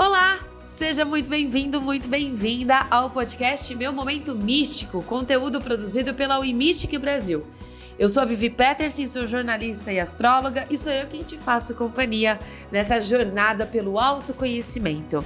Olá, seja muito bem-vindo, muito bem-vinda ao podcast Meu Momento Místico, conteúdo produzido pela Wimistic Brasil. Eu sou a Vivi Peterson, sou jornalista e astróloga e sou eu quem te faço companhia nessa jornada pelo autoconhecimento.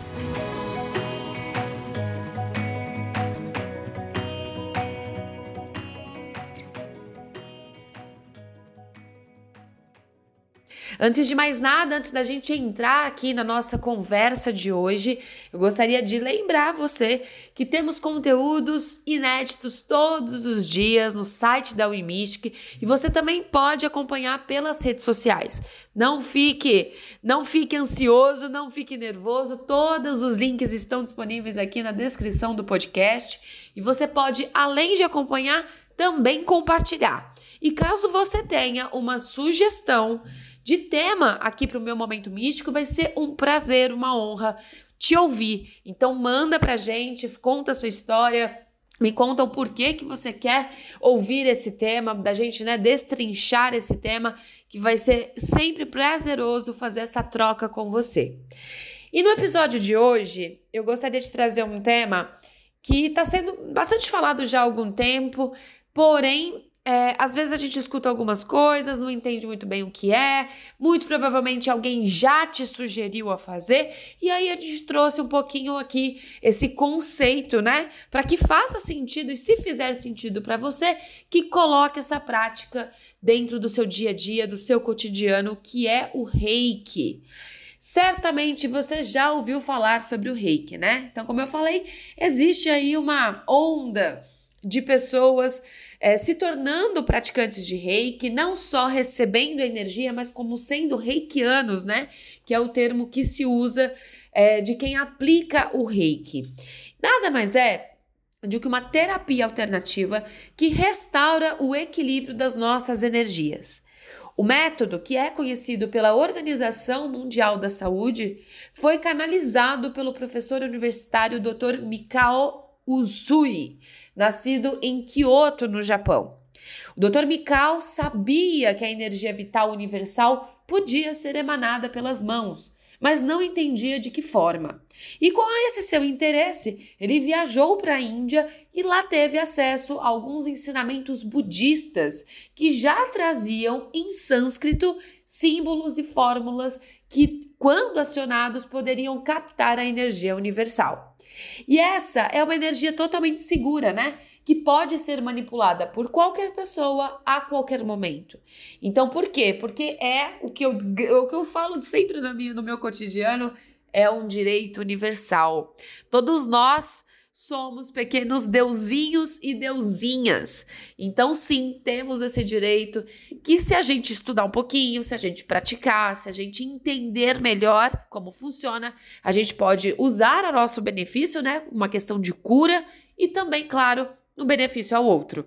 Antes de mais nada, antes da gente entrar aqui na nossa conversa de hoje, eu gostaria de lembrar você que temos conteúdos inéditos todos os dias no site da Wimistic e você também pode acompanhar pelas redes sociais. Não fique, não fique ansioso, não fique nervoso. Todos os links estão disponíveis aqui na descrição do podcast e você pode, além de acompanhar, também compartilhar. E caso você tenha uma sugestão de tema aqui para o meu momento místico, vai ser um prazer, uma honra te ouvir. Então manda pra gente, conta a sua história, me conta o porquê que você quer ouvir esse tema, da gente né, destrinchar esse tema, que vai ser sempre prazeroso fazer essa troca com você. E no episódio de hoje, eu gostaria de trazer um tema que está sendo bastante falado já há algum tempo, porém é, às vezes a gente escuta algumas coisas, não entende muito bem o que é, muito provavelmente alguém já te sugeriu a fazer, e aí a gente trouxe um pouquinho aqui esse conceito, né? Para que faça sentido e se fizer sentido para você, que coloque essa prática dentro do seu dia a dia, do seu cotidiano, que é o reiki. Certamente você já ouviu falar sobre o reiki, né? Então, como eu falei, existe aí uma onda de pessoas é, se tornando praticantes de reiki, não só recebendo energia, mas como sendo reikianos, né? Que é o termo que se usa é, de quem aplica o reiki. Nada mais é do que uma terapia alternativa que restaura o equilíbrio das nossas energias. O método, que é conhecido pela Organização Mundial da Saúde, foi canalizado pelo professor universitário Dr. Mikao Usui, nascido em Kyoto, no Japão. O Dr. Mikao sabia que a energia vital universal podia ser emanada pelas mãos, mas não entendia de que forma. E com esse seu interesse, ele viajou para a Índia e lá teve acesso a alguns ensinamentos budistas que já traziam em sânscrito símbolos e fórmulas que, quando acionados, poderiam captar a energia universal. E essa é uma energia totalmente segura, né? Que pode ser manipulada por qualquer pessoa a qualquer momento. Então, por quê? Porque é o que eu, o que eu falo sempre no meu, no meu cotidiano: é um direito universal. Todos nós somos pequenos deusinhos e deusinhas. Então, sim, temos esse direito que, se a gente estudar um pouquinho, se a gente praticar, se a gente entender melhor como funciona, a gente pode usar a nosso benefício, né? Uma questão de cura e também, claro, no benefício ao outro.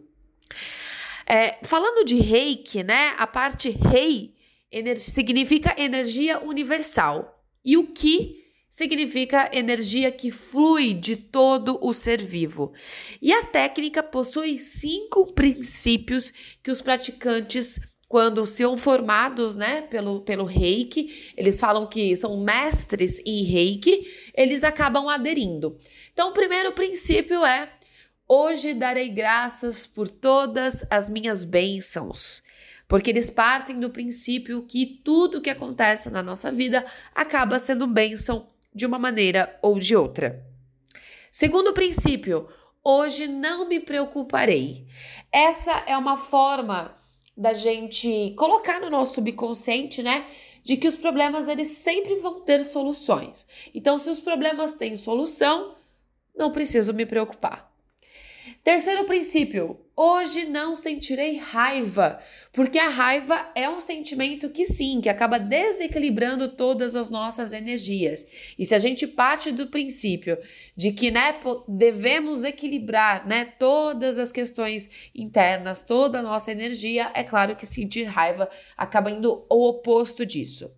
É, falando de reiki, né? A parte rei significa energia universal. E o que significa energia que flui de todo o ser vivo. E a técnica possui cinco princípios que os praticantes quando são formados, né, pelo, pelo reiki, eles falam que são mestres em reiki, eles acabam aderindo. Então, o primeiro princípio é: hoje darei graças por todas as minhas bênçãos porque eles partem do princípio que tudo que acontece na nossa vida acaba sendo bênção de uma maneira ou de outra. Segundo princípio, hoje não me preocuparei. Essa é uma forma da gente colocar no nosso subconsciente, né? De que os problemas eles sempre vão ter soluções. Então, se os problemas têm solução, não preciso me preocupar. Terceiro princípio: hoje não sentirei raiva, porque a raiva é um sentimento que sim, que acaba desequilibrando todas as nossas energias. E se a gente parte do princípio de que né, devemos equilibrar né, todas as questões internas, toda a nossa energia, é claro que sentir raiva acaba indo o oposto disso.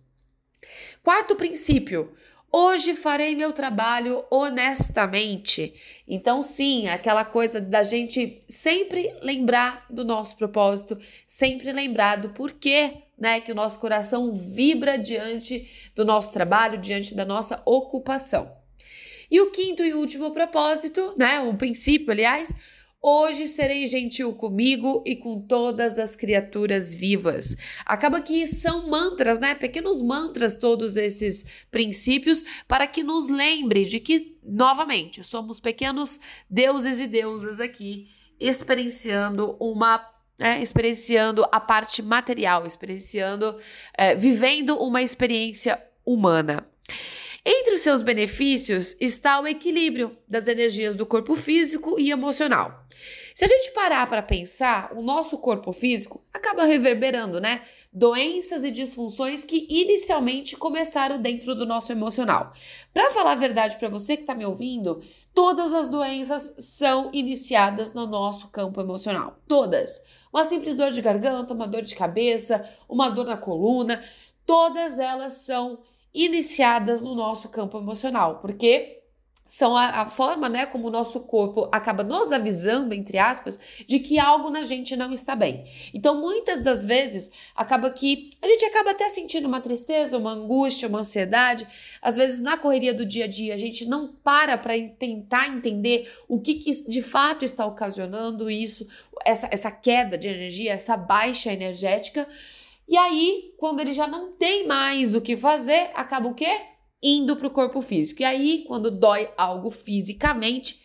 Quarto princípio: Hoje farei meu trabalho honestamente. Então, sim, aquela coisa da gente sempre lembrar do nosso propósito, sempre lembrar do porquê né, que o nosso coração vibra diante do nosso trabalho, diante da nossa ocupação. E o quinto e último propósito, né, o princípio, aliás, Hoje serei gentil comigo e com todas as criaturas vivas. Acaba que são mantras, né? Pequenos mantras, todos esses princípios, para que nos lembre de que, novamente, somos pequenos deuses e deusas aqui, experienciando uma é, experienciando a parte material, experienciando, é, vivendo uma experiência humana. Entre os seus benefícios está o equilíbrio das energias do corpo físico e emocional. Se a gente parar para pensar, o nosso corpo físico acaba reverberando, né? Doenças e disfunções que inicialmente começaram dentro do nosso emocional. Para falar a verdade para você que está me ouvindo, todas as doenças são iniciadas no nosso campo emocional. Todas. Uma simples dor de garganta, uma dor de cabeça, uma dor na coluna, todas elas são iniciadas no nosso campo emocional, porque são a, a, forma, né, como o nosso corpo acaba nos avisando, entre aspas, de que algo na gente não está bem. Então, muitas das vezes, acaba que a gente acaba até sentindo uma tristeza, uma angústia, uma ansiedade. Às vezes, na correria do dia a dia, a gente não para para tentar entender o que, que de fato está ocasionando isso, essa, essa queda de energia, essa baixa energética. E aí, quando ele já não tem mais o que fazer, acaba o quê? Indo para o corpo físico. E aí, quando dói algo fisicamente,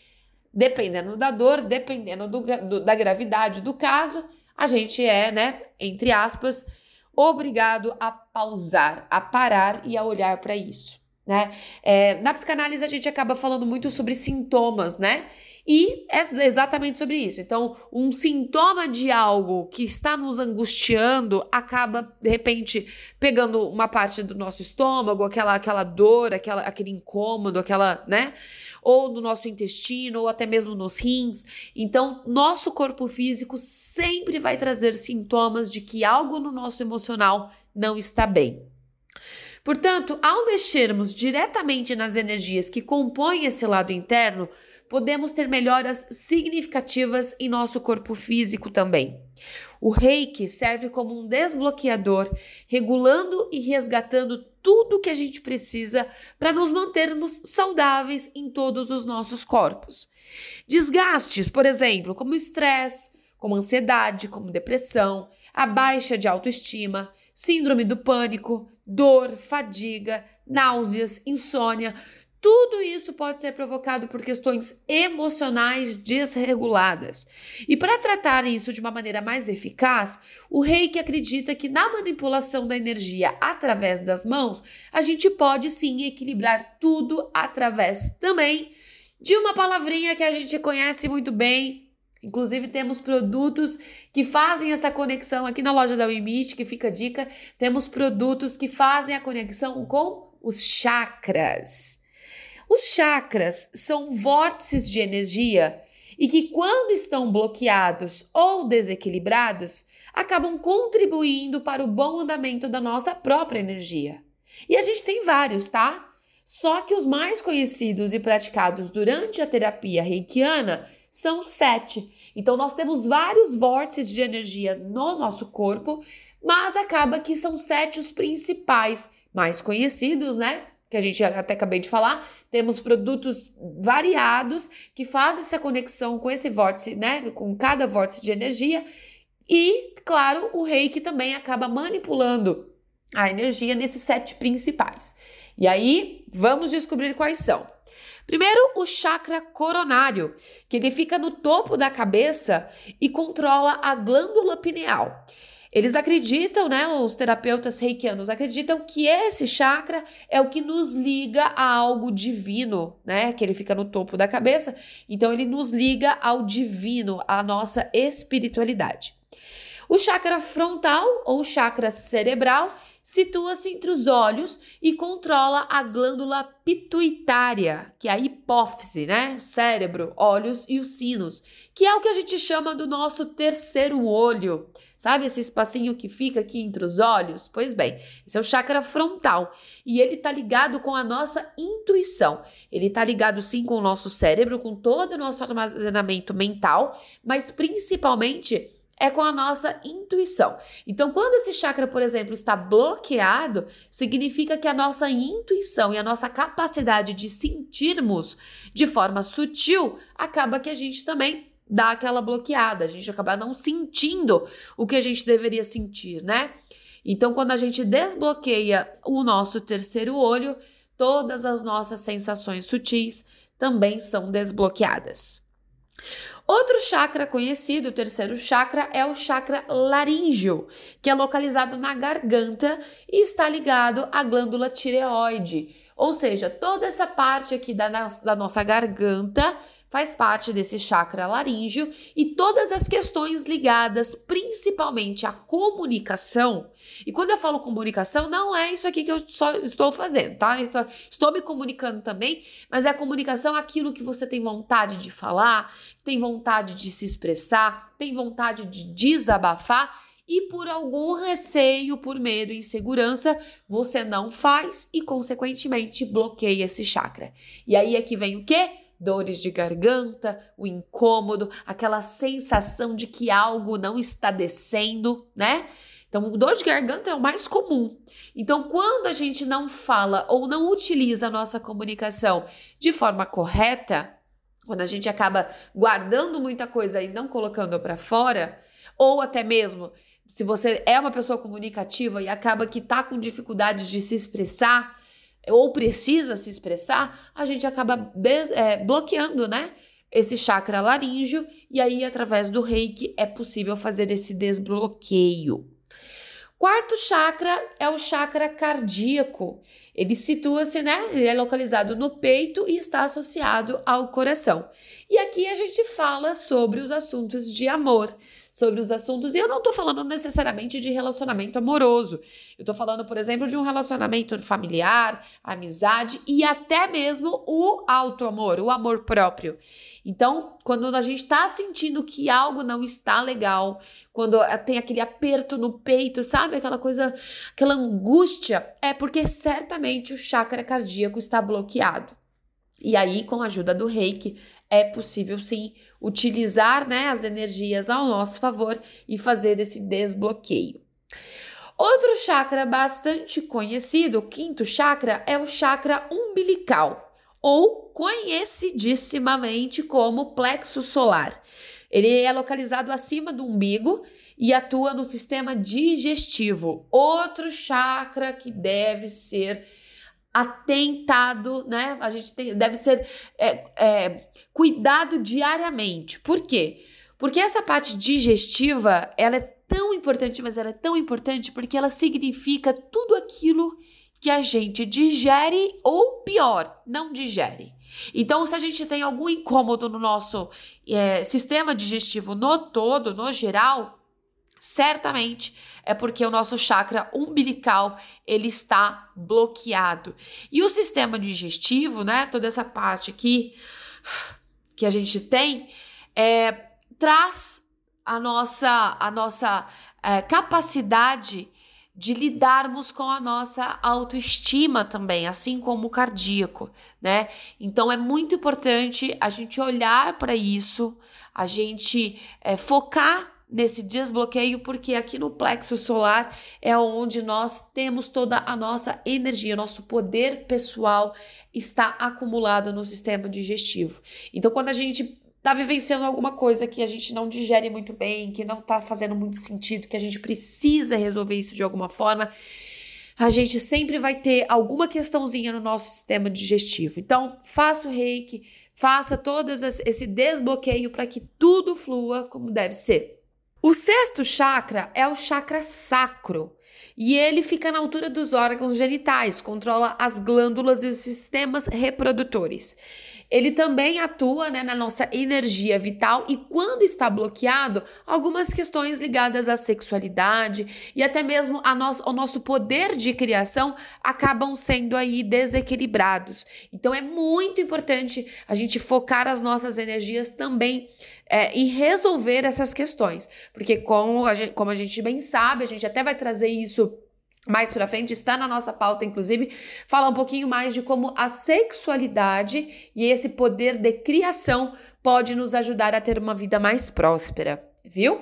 dependendo da dor, dependendo do, do, da gravidade do caso, a gente é, né, entre aspas, obrigado a pausar, a parar e a olhar para isso, né? É, na psicanálise a gente acaba falando muito sobre sintomas, né? E é exatamente sobre isso. Então, um sintoma de algo que está nos angustiando acaba, de repente, pegando uma parte do nosso estômago, aquela, aquela dor, aquela, aquele incômodo, aquela, né? Ou no nosso intestino, ou até mesmo nos rins. Então, nosso corpo físico sempre vai trazer sintomas de que algo no nosso emocional não está bem. Portanto, ao mexermos diretamente nas energias que compõem esse lado interno, podemos ter melhoras significativas em nosso corpo físico também. O reiki serve como um desbloqueador, regulando e resgatando tudo que a gente precisa para nos mantermos saudáveis em todos os nossos corpos. Desgastes, por exemplo, como estresse, como ansiedade, como depressão, a baixa de autoestima, síndrome do pânico, dor, fadiga, náuseas, insônia, tudo isso pode ser provocado por questões emocionais desreguladas. E para tratar isso de uma maneira mais eficaz, o reiki acredita que na manipulação da energia através das mãos, a gente pode sim equilibrar tudo através também de uma palavrinha que a gente conhece muito bem. Inclusive, temos produtos que fazem essa conexão aqui na loja da Wimit, que fica a dica. Temos produtos que fazem a conexão com os chakras. Os chakras são vórtices de energia e que, quando estão bloqueados ou desequilibrados, acabam contribuindo para o bom andamento da nossa própria energia. E a gente tem vários, tá? Só que os mais conhecidos e praticados durante a terapia reikiana são sete. Então, nós temos vários vórtices de energia no nosso corpo, mas acaba que são sete os principais, mais conhecidos, né? Que a gente até acabei de falar, temos produtos variados que fazem essa conexão com esse vórtice, né, com cada vórtice de energia. E, claro, o reiki também acaba manipulando a energia nesses sete principais. E aí, vamos descobrir quais são. Primeiro, o chakra coronário, que ele fica no topo da cabeça e controla a glândula pineal. Eles acreditam, né, os terapeutas reikianos acreditam que esse chakra é o que nos liga a algo divino, né, que ele fica no topo da cabeça, então ele nos liga ao divino, à nossa espiritualidade. O chakra frontal ou chakra cerebral situa-se entre os olhos e controla a glândula pituitária, que é a hipófise, né? Cérebro, olhos e os sinos, que é o que a gente chama do nosso terceiro olho. Sabe esse espacinho que fica aqui entre os olhos? Pois bem, esse é o chakra frontal e ele tá ligado com a nossa intuição. Ele tá ligado sim com o nosso cérebro, com todo o nosso armazenamento mental, mas principalmente é com a nossa intuição. Então, quando esse chakra, por exemplo, está bloqueado, significa que a nossa intuição e a nossa capacidade de sentirmos de forma sutil acaba que a gente também dá aquela bloqueada, a gente acaba não sentindo o que a gente deveria sentir, né? Então, quando a gente desbloqueia o nosso terceiro olho, todas as nossas sensações sutis também são desbloqueadas. Outro chakra conhecido, o terceiro chakra, é o chakra laríngeo, que é localizado na garganta e está ligado à glândula tireoide. Ou seja, toda essa parte aqui da, da nossa garganta faz parte desse chakra laríngeo e todas as questões ligadas principalmente à comunicação. E quando eu falo comunicação, não é isso aqui que eu só estou fazendo, tá? Estou, estou me comunicando também, mas é a comunicação aquilo que você tem vontade de falar, tem vontade de se expressar, tem vontade de desabafar e por algum receio, por medo, insegurança, você não faz e consequentemente bloqueia esse chakra. E aí é que vem o quê? Dores de garganta, o incômodo, aquela sensação de que algo não está descendo, né? Então, dor de garganta é o mais comum. Então, quando a gente não fala ou não utiliza a nossa comunicação de forma correta, quando a gente acaba guardando muita coisa e não colocando para fora, ou até mesmo se você é uma pessoa comunicativa e acaba que tá com dificuldades de se expressar, ou precisa se expressar, a gente acaba é, bloqueando, né? Esse chakra laríngeo, e aí, através do reiki, é possível fazer esse desbloqueio. Quarto chakra é o chakra cardíaco. Ele situa-se, né? Ele é localizado no peito e está associado ao coração. E aqui a gente fala sobre os assuntos de amor, sobre os assuntos. E eu não estou falando necessariamente de relacionamento amoroso. Eu estou falando, por exemplo, de um relacionamento familiar, amizade e até mesmo o auto-amor, o amor próprio. Então, quando a gente está sentindo que algo não está legal, quando tem aquele aperto no peito, sabe? Aquela coisa, aquela angústia, é porque certamente o chakra cardíaco está bloqueado. E aí, com a ajuda do reiki, é possível sim utilizar né, as energias ao nosso favor e fazer esse desbloqueio. Outro chakra bastante conhecido, o quinto chakra, é o chakra umbilical, ou conhecidissimamente como plexo solar. Ele é localizado acima do umbigo e atua no sistema digestivo, outro chakra que deve ser atentado, né? A gente tem, deve ser é, é, cuidado diariamente. Por quê? Porque essa parte digestiva, ela é tão importante, mas ela é tão importante porque ela significa tudo aquilo que a gente digere ou pior, não digere. Então, se a gente tem algum incômodo no nosso é, sistema digestivo no todo, no geral, certamente é porque o nosso chakra umbilical ele está bloqueado. E o sistema digestivo, né, toda essa parte aqui que a gente tem, é, traz a nossa, a nossa é, capacidade de lidarmos com a nossa autoestima também, assim como o cardíaco, né? Então é muito importante a gente olhar para isso, a gente é, focar nesse desbloqueio, porque aqui no plexo solar é onde nós temos toda a nossa energia, nosso poder pessoal está acumulado no sistema digestivo. Então, quando a gente está vivenciando alguma coisa que a gente não digere muito bem, que não está fazendo muito sentido, que a gente precisa resolver isso de alguma forma, a gente sempre vai ter alguma questãozinha no nosso sistema digestivo. Então, faça o reiki, faça todo esse desbloqueio para que tudo flua como deve ser. O sexto chakra é o chakra sacro e ele fica na altura dos órgãos genitais, controla as glândulas e os sistemas reprodutores. Ele também atua né, na nossa energia vital e, quando está bloqueado, algumas questões ligadas à sexualidade e até mesmo a nosso, ao nosso poder de criação acabam sendo aí desequilibrados. Então, é muito importante a gente focar as nossas energias também é, em resolver essas questões, porque, como a gente, como a gente bem sabe, a gente até vai trazer isso mais para frente, está na nossa pauta, inclusive, falar um pouquinho mais de como a sexualidade e esse poder de criação pode nos ajudar a ter uma vida mais próspera, viu?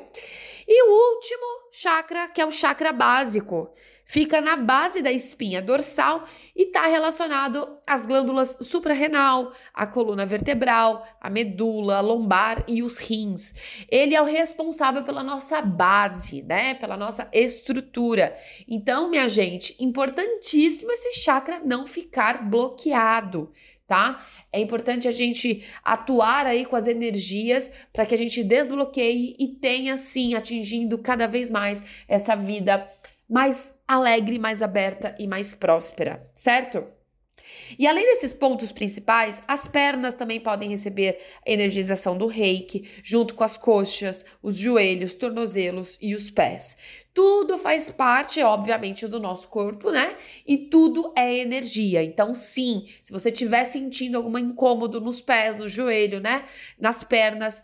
E o último chakra, que é o chakra básico, fica na base da espinha dorsal e está relacionado às glândulas suprarrenal, à coluna vertebral, à medula, a lombar e os rins. Ele é o responsável pela nossa base, né? Pela nossa estrutura. Então, minha gente, importantíssimo esse chakra não ficar bloqueado tá? É importante a gente atuar aí com as energias para que a gente desbloqueie e tenha sim atingindo cada vez mais essa vida mais alegre, mais aberta e mais próspera, certo? E além desses pontos principais, as pernas também podem receber energização do reiki, junto com as coxas, os joelhos, tornozelos e os pés. Tudo faz parte, obviamente, do nosso corpo, né? E tudo é energia. Então, sim, se você estiver sentindo algum incômodo nos pés, no joelho, né? Nas pernas,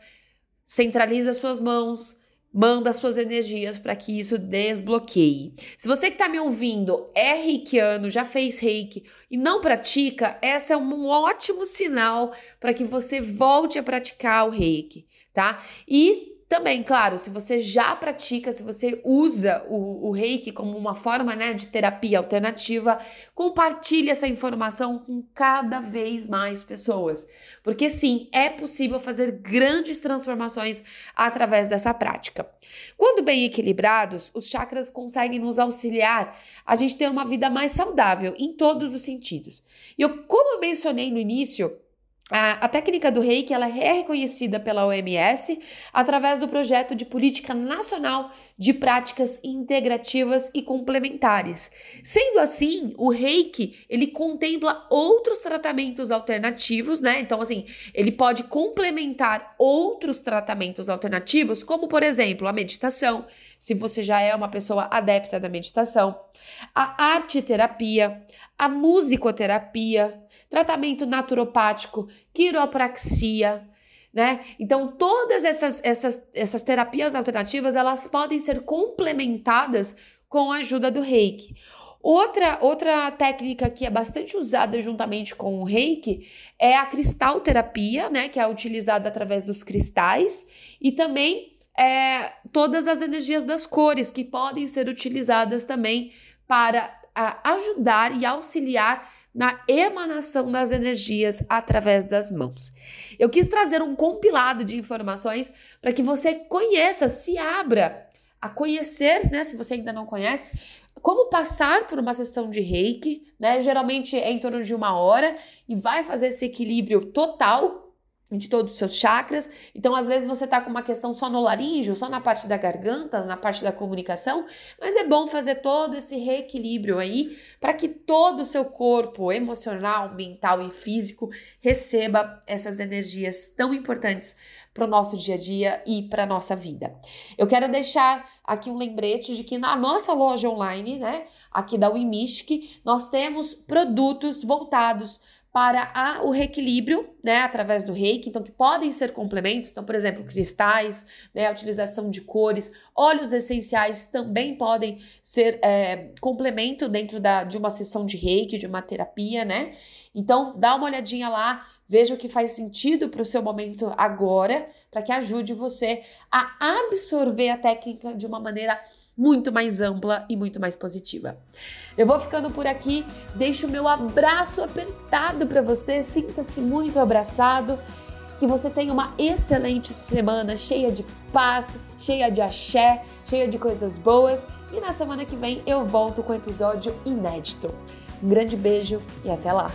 centraliza suas mãos, manda suas energias para que isso desbloqueie. Se você que está me ouvindo é reikiano, já fez reiki e não pratica, essa é um ótimo sinal para que você volte a praticar o reiki, tá? E também, claro, se você já pratica, se você usa o, o reiki como uma forma né, de terapia alternativa, compartilhe essa informação com cada vez mais pessoas. Porque sim, é possível fazer grandes transformações através dessa prática. Quando bem equilibrados, os chakras conseguem nos auxiliar a gente ter uma vida mais saudável em todos os sentidos. E eu, como eu mencionei no início, a, a, técnica do reiki ela é reconhecida pela OMS através do projeto de política nacional de práticas integrativas e complementares. Sendo assim, o reiki ele contempla outros tratamentos alternativos, né? Então, assim, ele pode complementar outros tratamentos alternativos, como por exemplo a meditação, se você já é uma pessoa adepta da meditação, a arte terapia, a musicoterapia tratamento naturopático, quiropraxia, né? Então, todas essas, essas, essas terapias alternativas, elas podem ser complementadas com a ajuda do reiki. Outra, outra técnica que é bastante usada juntamente com o reiki é a cristalterapia, né? Que é utilizada através dos cristais e também é, todas as energias das cores que podem ser utilizadas também para a, ajudar e auxiliar na emanação das energias através das mãos. Eu quis trazer um compilado de informações para que você conheça, se abra a conhecer, né, se você ainda não conhece, como passar por uma sessão de reiki, né? Geralmente é em torno de uma hora e vai fazer esse equilíbrio total de todos os seus chakras. Então, às vezes você tá com uma questão só no laríngeo, só na parte da garganta, na parte da comunicação, mas é bom fazer todo esse reequilíbrio aí para que todo o seu corpo emocional, mental e físico receba essas energias tão importantes para o nosso dia a dia e para nossa vida. Eu quero deixar aqui um lembrete de que na nossa loja online, né, aqui da Wimistic, nós temos produtos voltados para a, o reequilíbrio, né, através do reiki, então que podem ser complementos, então, por exemplo, cristais, né, a utilização de cores, óleos essenciais também podem ser é, complemento dentro da, de uma sessão de reiki, de uma terapia, né? Então, dá uma olhadinha lá, veja o que faz sentido para o seu momento agora, para que ajude você a absorver a técnica de uma maneira muito mais ampla e muito mais positiva. Eu vou ficando por aqui, deixo o meu abraço apertado para você, sinta-se muito abraçado, que você tenha uma excelente semana cheia de paz, cheia de axé, cheia de coisas boas e na semana que vem eu volto com um episódio inédito. Um grande beijo e até lá!